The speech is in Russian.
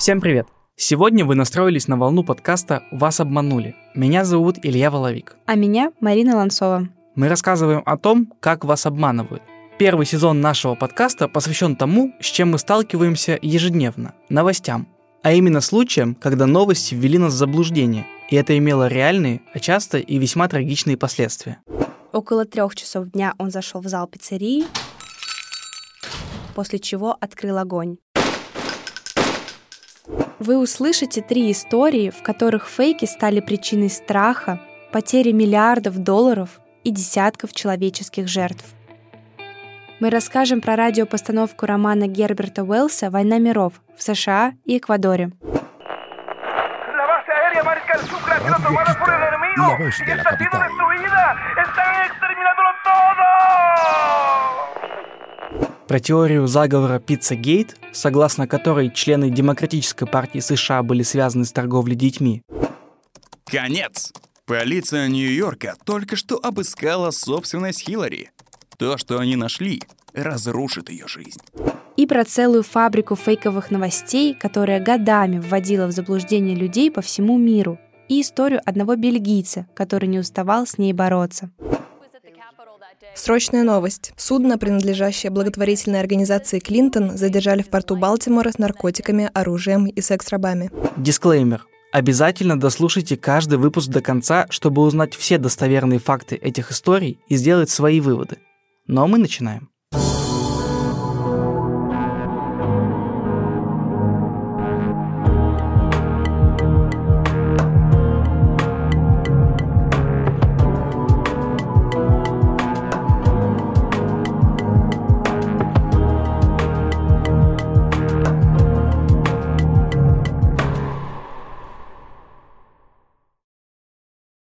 Всем привет! Сегодня вы настроились на волну подкаста «Вас обманули». Меня зовут Илья Воловик. А меня Марина Ланцова. Мы рассказываем о том, как вас обманывают. Первый сезон нашего подкаста посвящен тому, с чем мы сталкиваемся ежедневно – новостям. А именно случаям, когда новости ввели нас в заблуждение, и это имело реальные, а часто и весьма трагичные последствия. Около трех часов дня он зашел в зал пиццерии, после чего открыл огонь. Вы услышите три истории, в которых фейки стали причиной страха, потери миллиардов долларов и десятков человеческих жертв. Мы расскажем про радиопостановку романа Герберта Уэллса «Война миров» в США и Эквадоре. La voz de la capital. Про теорию заговора Пиццагейт, согласно которой члены Демократической партии США были связаны с торговлей детьми. Конец! Полиция Нью-Йорка только что обыскала собственность Хиллари. То, что они нашли, разрушит ее жизнь. И про целую фабрику фейковых новостей, которая годами вводила в заблуждение людей по всему миру. И историю одного бельгийца, который не уставал с ней бороться. Срочная новость. Судно, принадлежащее благотворительной организации «Клинтон», задержали в порту Балтимора с наркотиками, оружием и секс-рабами. Дисклеймер. Обязательно дослушайте каждый выпуск до конца, чтобы узнать все достоверные факты этих историй и сделать свои выводы. А мы начинаем.